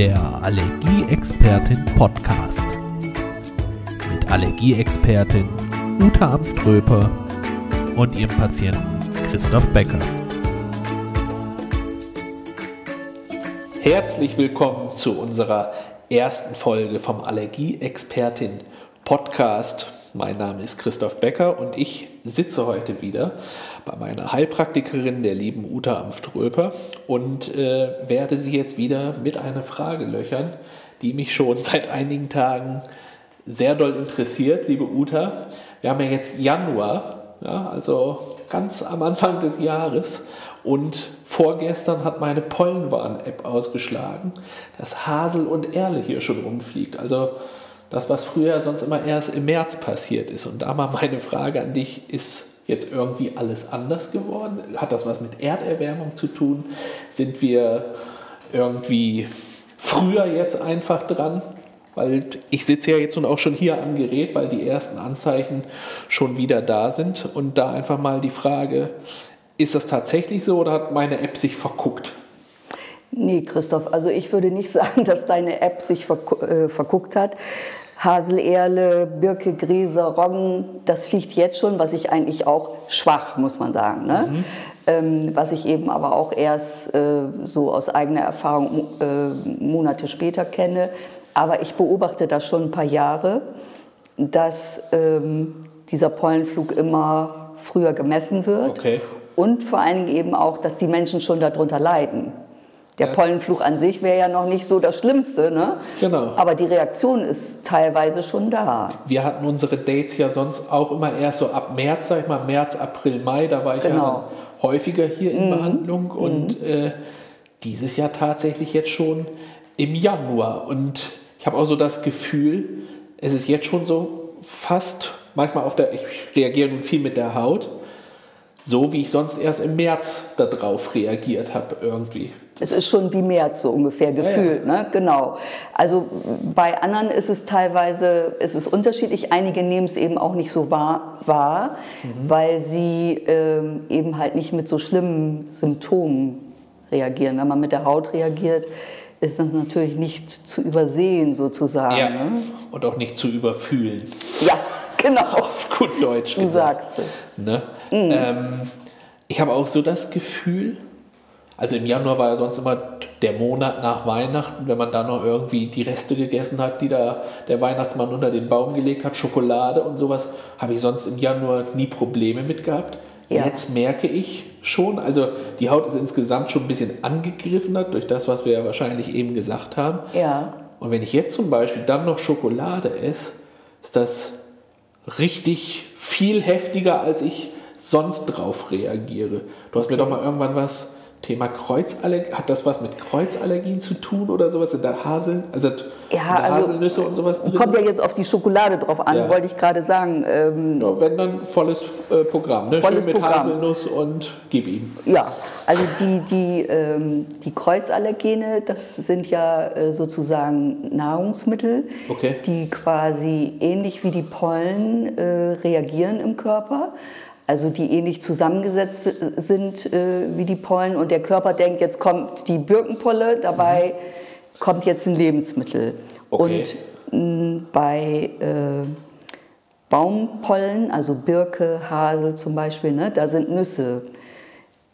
Der Allergieexpertin Podcast. Mit Allergieexpertin Uta Amströper und ihrem Patienten Christoph Becker. Herzlich willkommen zu unserer ersten Folge vom Allergieexpertin Podcast. Mein Name ist Christoph Becker und ich sitze heute wieder bei meiner Heilpraktikerin, der lieben Uta Amströper, und äh, werde sie jetzt wieder mit einer Frage löchern, die mich schon seit einigen Tagen sehr doll interessiert. Liebe Uta, wir haben ja jetzt Januar, ja, also ganz am Anfang des Jahres. Und vorgestern hat meine Pollenwarn-App ausgeschlagen, dass Hasel und Erle hier schon rumfliegt. Also das, was früher sonst immer erst im März passiert ist. Und da mal meine Frage an dich, ist jetzt irgendwie alles anders geworden? Hat das was mit Erderwärmung zu tun? Sind wir irgendwie früher jetzt einfach dran? Weil ich sitze ja jetzt nun auch schon hier am Gerät, weil die ersten Anzeichen schon wieder da sind. Und da einfach mal die Frage, ist das tatsächlich so oder hat meine App sich verguckt? Nee, Christoph, also ich würde nicht sagen, dass deine App sich äh, verguckt hat. Haselerle, Birke, Gräser, Roggen, das fliegt jetzt schon, was ich eigentlich auch schwach, muss man sagen. Ne? Mhm. Ähm, was ich eben aber auch erst äh, so aus eigener Erfahrung äh, Monate später kenne. Aber ich beobachte das schon ein paar Jahre, dass ähm, dieser Pollenflug immer früher gemessen wird. Okay. Und vor allen Dingen eben auch, dass die Menschen schon darunter leiden. Der ja. Pollenflug an sich wäre ja noch nicht so das Schlimmste, ne? Genau. Aber die Reaktion ist teilweise schon da. Wir hatten unsere Dates ja sonst auch immer erst so ab März, sag ich mal, März, April, Mai, da war ich genau. ja häufiger hier in mhm. Behandlung und mhm. äh, dieses Jahr tatsächlich jetzt schon im Januar. Und ich habe auch so das Gefühl, es ist jetzt schon so fast, manchmal auf der, ich reagiere nun viel mit der Haut, so wie ich sonst erst im März darauf reagiert habe irgendwie. Es ist schon wie März so ungefähr gefühlt, ja, ja. ne? Genau. Also bei anderen ist es teilweise, ist es unterschiedlich. Einige nehmen es eben auch nicht so wahr, wahr mhm. weil sie ähm, eben halt nicht mit so schlimmen Symptomen reagieren. Wenn man mit der Haut reagiert, ist das natürlich nicht zu übersehen sozusagen. Ja. Ne? Und auch nicht zu überfühlen. Ja, genau. Auf gut Deutsch du gesagt. sagst es. Ne? Mhm. Ähm, ich habe auch so das Gefühl, also im Januar war ja sonst immer der Monat nach Weihnachten, wenn man da noch irgendwie die Reste gegessen hat, die da der Weihnachtsmann unter den Baum gelegt hat, Schokolade und sowas, habe ich sonst im Januar nie Probleme mit gehabt. Ja. Jetzt merke ich schon, also die Haut ist insgesamt schon ein bisschen angegriffener durch das, was wir ja wahrscheinlich eben gesagt haben. Ja. Und wenn ich jetzt zum Beispiel dann noch Schokolade esse, ist das richtig viel heftiger, als ich sonst drauf reagiere. Du hast mir doch mal irgendwann was Thema Kreuzallergie, hat das was mit Kreuzallergien zu tun oder sowas? Sind da Haseln, also ja, also Haselnüsse und sowas drin? Kommt ja jetzt auf die Schokolade drauf an, ja. wollte ich gerade sagen. Ähm, ja, wenn dann volles äh, Programm, ne? Volles Schön mit Programm. Haselnuss und gib ihm. Ja, also die, die, ähm, die Kreuzallergene, das sind ja äh, sozusagen Nahrungsmittel, okay. die quasi ähnlich wie die Pollen äh, reagieren im Körper also die ähnlich zusammengesetzt sind äh, wie die Pollen und der Körper denkt, jetzt kommt die Birkenpolle, dabei mhm. kommt jetzt ein Lebensmittel. Okay. Und mh, bei äh, Baumpollen, also Birke, Hasel zum Beispiel, ne, da sind Nüsse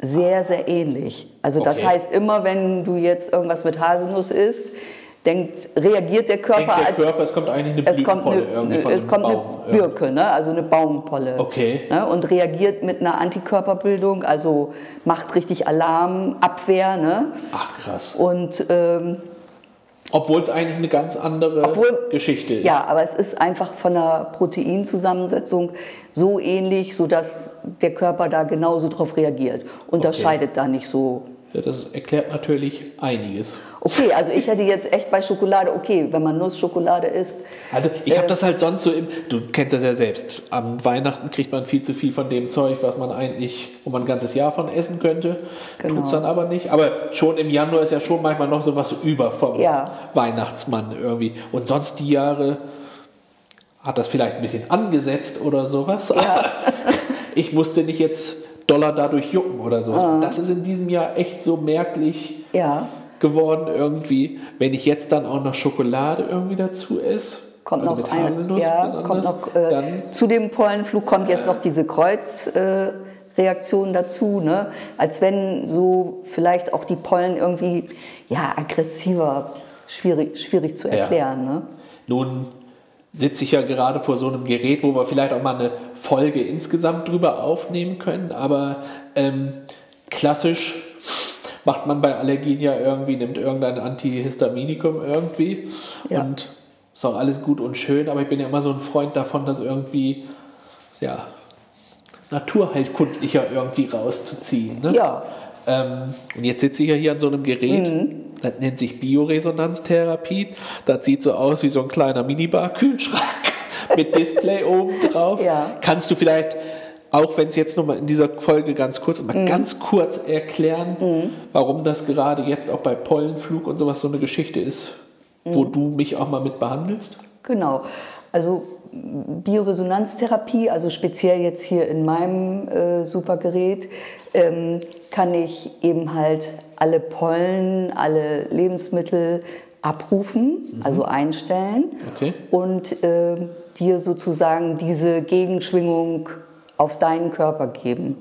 sehr, sehr ähnlich. Also das Okay. heißt, immer wenn du jetzt irgendwas mit Haselnuss isst, denkt, reagiert der Körper Denkt der als Körper, es kommt eigentlich eine Blütenpolle eine, irgendwie von es kommt Baum. eine Birke, ne? also eine Baumpolle. Okay. Ne? Und reagiert mit einer Antikörperbildung, also macht richtig Alarm, Abwehr. Ne? Ach krass. Und ähm, Obwohl es eigentlich eine ganz andere Obwohl- Geschichte ist. ja, aber es ist einfach von der Proteinzusammensetzung so ähnlich, sodass der Körper da genauso drauf reagiert. Unterscheidet da nicht so. Ja, das erklärt natürlich einiges. Okay, also ich hätte jetzt echt bei Schokolade, okay, wenn man Nussschokolade isst, Also ich habe Äh, das halt sonst so im, du kennst das ja selbst, am Weihnachten kriegt man viel zu viel von dem Zeug, was man eigentlich, wo man ein ganzes Jahr von essen könnte, Genau. tut's dann aber nicht. Aber schon im Januar ist ja schon manchmal noch so was über vom Ja. Weihnachtsmann irgendwie. Und sonst die Jahre hat das vielleicht ein bisschen angesetzt oder sowas. Ja. ich musste nicht jetzt Dollar dadurch jucken oder sowas. Ah. Das ist in diesem Jahr echt so merklich. ja. geworden irgendwie. Wenn ich jetzt dann auch noch Schokolade irgendwie dazu esse, Kommt also noch mit ein, Haselnuss ja, kommt noch, äh, dann zu dem Pollenflug kommt jetzt noch diese Kreuzreaktion dazu, ne? als wenn so vielleicht auch die Pollen irgendwie ja, aggressiver, schwierig, schwierig zu erklären. Ne? Nun sitze ich ja gerade vor so einem Gerät, wo wir vielleicht auch mal eine Folge insgesamt drüber aufnehmen können, aber ähm, klassisch macht man bei Allergien ja irgendwie, nimmt irgendein Antihistaminikum irgendwie Ja. und ist auch alles gut und schön, aber ich bin ja immer so ein Freund davon, das irgendwie, ja, naturheilkundlicher irgendwie rauszuziehen. Ne? Ja. Ähm, und jetzt sitze ich ja hier an so einem Gerät, das nennt sich Bioresonanztherapie. Das sieht so aus wie so ein kleiner Minibar-Kühlschrank mit Display oben drauf. Ja. Kannst du vielleicht, auch wenn es jetzt nochmal in dieser Folge ganz kurz, mal ganz kurz erklären, warum das gerade jetzt auch bei Pollenflug und sowas so eine Geschichte ist, wo du mich auch mal mit behandelst? Genau. Also Bioresonanztherapie, also speziell jetzt hier in meinem äh, Supergerät, ähm, kann ich eben halt alle Pollen, alle Lebensmittel abrufen, also einstellen Okay. und äh, dir sozusagen diese Gegenschwingung auf deinen Körper geben.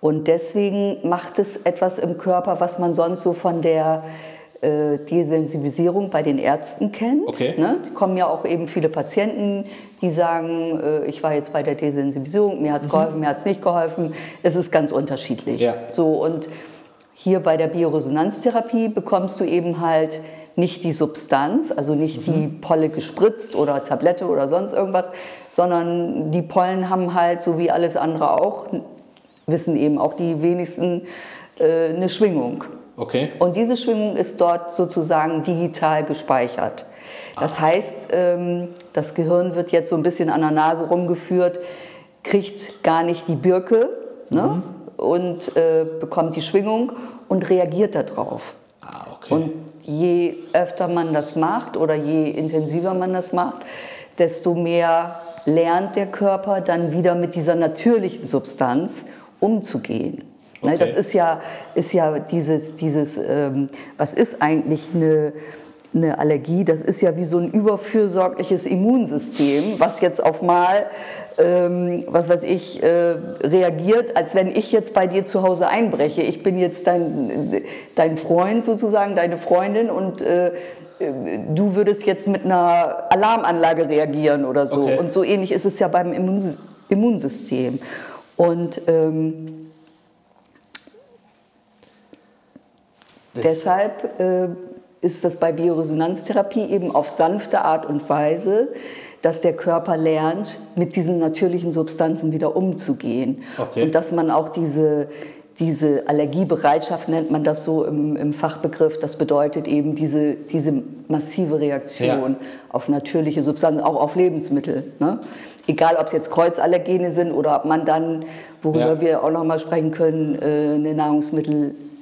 Und deswegen macht es etwas im Körper, was man sonst so von der äh, Desensibilisierung bei den Ärzten kennt. Okay. Ne? Die kommen ja auch eben viele Patienten, die sagen, äh, ich war jetzt bei der Desensibilisierung, mir hat es geholfen, mir hat es nicht geholfen. Es ist ganz unterschiedlich. Ja. So, und hier bei der Bioresonanztherapie bekommst du eben halt nicht die Substanz, also nicht die Polle gespritzt oder Tablette oder sonst irgendwas, sondern die Pollen haben halt, so wie alles andere auch, wissen eben auch die wenigsten, äh, eine Schwingung. Okay. Und diese Schwingung ist dort sozusagen digital gespeichert. Das heißt, ähm, das Gehirn wird jetzt so ein bisschen an der Nase rumgeführt, kriegt gar nicht die Birke ne? und äh, bekommt die Schwingung und reagiert darauf. Ah, okay. Und je öfter man das macht oder je intensiver man das macht, desto mehr lernt der Körper dann wieder mit dieser natürlichen Substanz umzugehen. Ne, Okay. Das ist ja, ist ja dieses, dieses ähm, was ist eigentlich eine, eine Allergie? Das ist ja wie so ein überfürsorgliches Immunsystem, was jetzt auf mal, ähm, was weiß ich, äh, reagiert, als wenn ich jetzt bei dir zu Hause einbreche. Ich bin jetzt dein, dein Freund sozusagen, deine Freundin und äh, äh, du würdest jetzt mit einer Alarmanlage reagieren oder so. Okay. Und so ähnlich ist es ja beim Immun Immunsystem. Und ähm, Das- Deshalb äh, ist das bei Bioresonanztherapie eben auf sanfte Art und Weise, dass der Körper lernt, mit diesen natürlichen Substanzen wieder umzugehen. Okay. Und dass man auch diese, diese Allergiebereitschaft, nennt man das so im, im Fachbegriff, das bedeutet eben diese, diese massive Reaktion auf natürliche Substanzen, auch auf Lebensmittel. Ne? Egal, ob es jetzt Kreuzallergene sind oder ob man dann, worüber Ja. wir auch noch mal sprechen können, äh, eine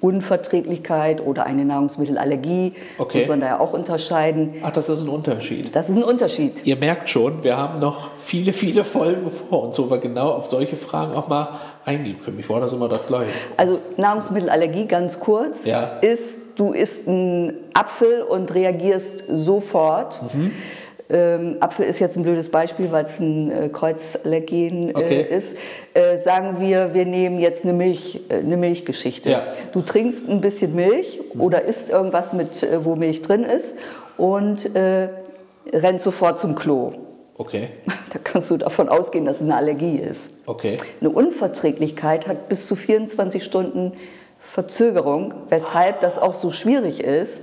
Nahrungsmittelunverträglichkeit oder eine Nahrungsmittelallergie, Okay. muss man da ja auch unterscheiden. Ach, das ist ein Unterschied. Das ist ein Unterschied. Ihr merkt schon, wir haben noch viele, viele Folgen vor uns, wo wir genau auf solche Fragen auch mal eingehen. Für mich war das immer das Gleiche. Also Nahrungsmittelallergie, ganz kurz, Ja. ist, du isst einen Apfel und reagierst sofort. Mhm. Ähm, Apfel ist jetzt ein blödes Beispiel, weil es ein äh, Kreuzallergen äh, Okay. ist. Äh, sagen wir, wir nehmen jetzt eine, Milch, äh, eine Milchgeschichte. Ja. Du trinkst ein bisschen Milch oder isst irgendwas, mit, äh, wo Milch drin ist und äh, rennst sofort zum Klo. Okay, Da kannst du davon ausgehen, dass es eine Allergie ist. okay. Eine Unverträglichkeit hat bis zu 24 Stunden Verzögerung, weshalb das auch so schwierig ist,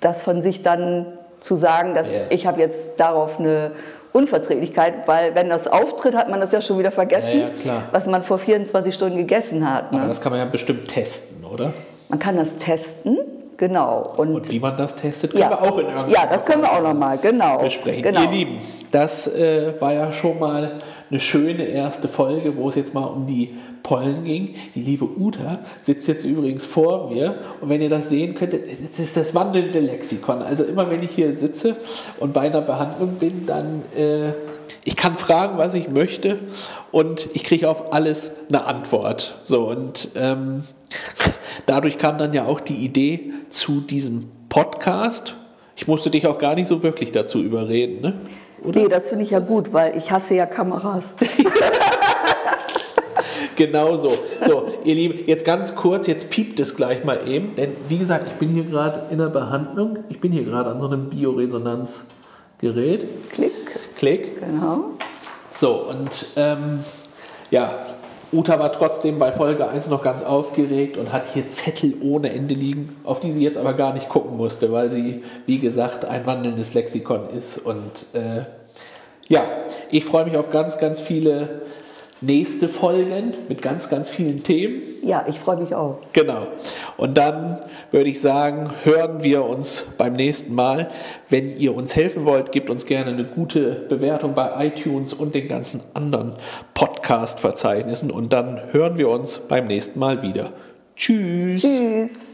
das von sich dann zu sagen, dass Ja. ich habe jetzt darauf eine Unverträglichkeit, weil wenn das auftritt, hat man das ja schon wieder vergessen, Ja, ja, was man vor 24 Stunden gegessen hat. Aber Ne? das kann man ja bestimmt testen, oder? Man kann das testen, genau. Und, Und wie man das testet, können ja, wir auch in irgendeiner ja, das können wir auch noch mal, genau. besprechen. genau. Ihr Lieben, das äh, war ja schon mal eine schöne erste Folge, wo es jetzt mal um die Pollen ging. Die liebe Uta sitzt jetzt übrigens vor mir und wenn ihr das sehen könntet, das ist das wandelnde Lexikon. Also immer wenn ich hier sitze und bei einer Behandlung bin, dann äh, ich kann fragen, was ich möchte und ich kriege auf alles eine Antwort. So und ähm, dadurch kam dann ja auch die Idee zu diesem Podcast. Ich musste dich auch gar nicht so wirklich dazu überreden, ne? Oder? Nee, das finde ich ja gut, weil ich hasse ja Kameras. genau so. So, ihr Lieben, jetzt ganz kurz, jetzt piept es gleich mal eben, denn wie gesagt, ich bin hier gerade in der Behandlung. Ich bin hier gerade an so einem Bioresonanzgerät. Klick. Klick. Genau. So, und ähm, ja, Uta war trotzdem bei Folge 1 noch ganz aufgeregt und hat hier Zettel ohne Ende liegen, auf die sie jetzt aber gar nicht gucken musste, weil sie, wie gesagt, ein wandelndes Lexikon ist. Und äh, ja, ich freue mich auf ganz, ganz viele nächste Folgen mit ganz, ganz vielen Themen. Ja, ich freue mich auch. Genau. Und dann würde ich sagen, hören wir uns beim nächsten Mal. Wenn ihr uns helfen wollt, gebt uns gerne eine gute Bewertung bei iTunes und den ganzen anderen Podcast-Verzeichnissen. Und dann hören wir uns beim nächsten Mal wieder. Tschüss. Tschüss.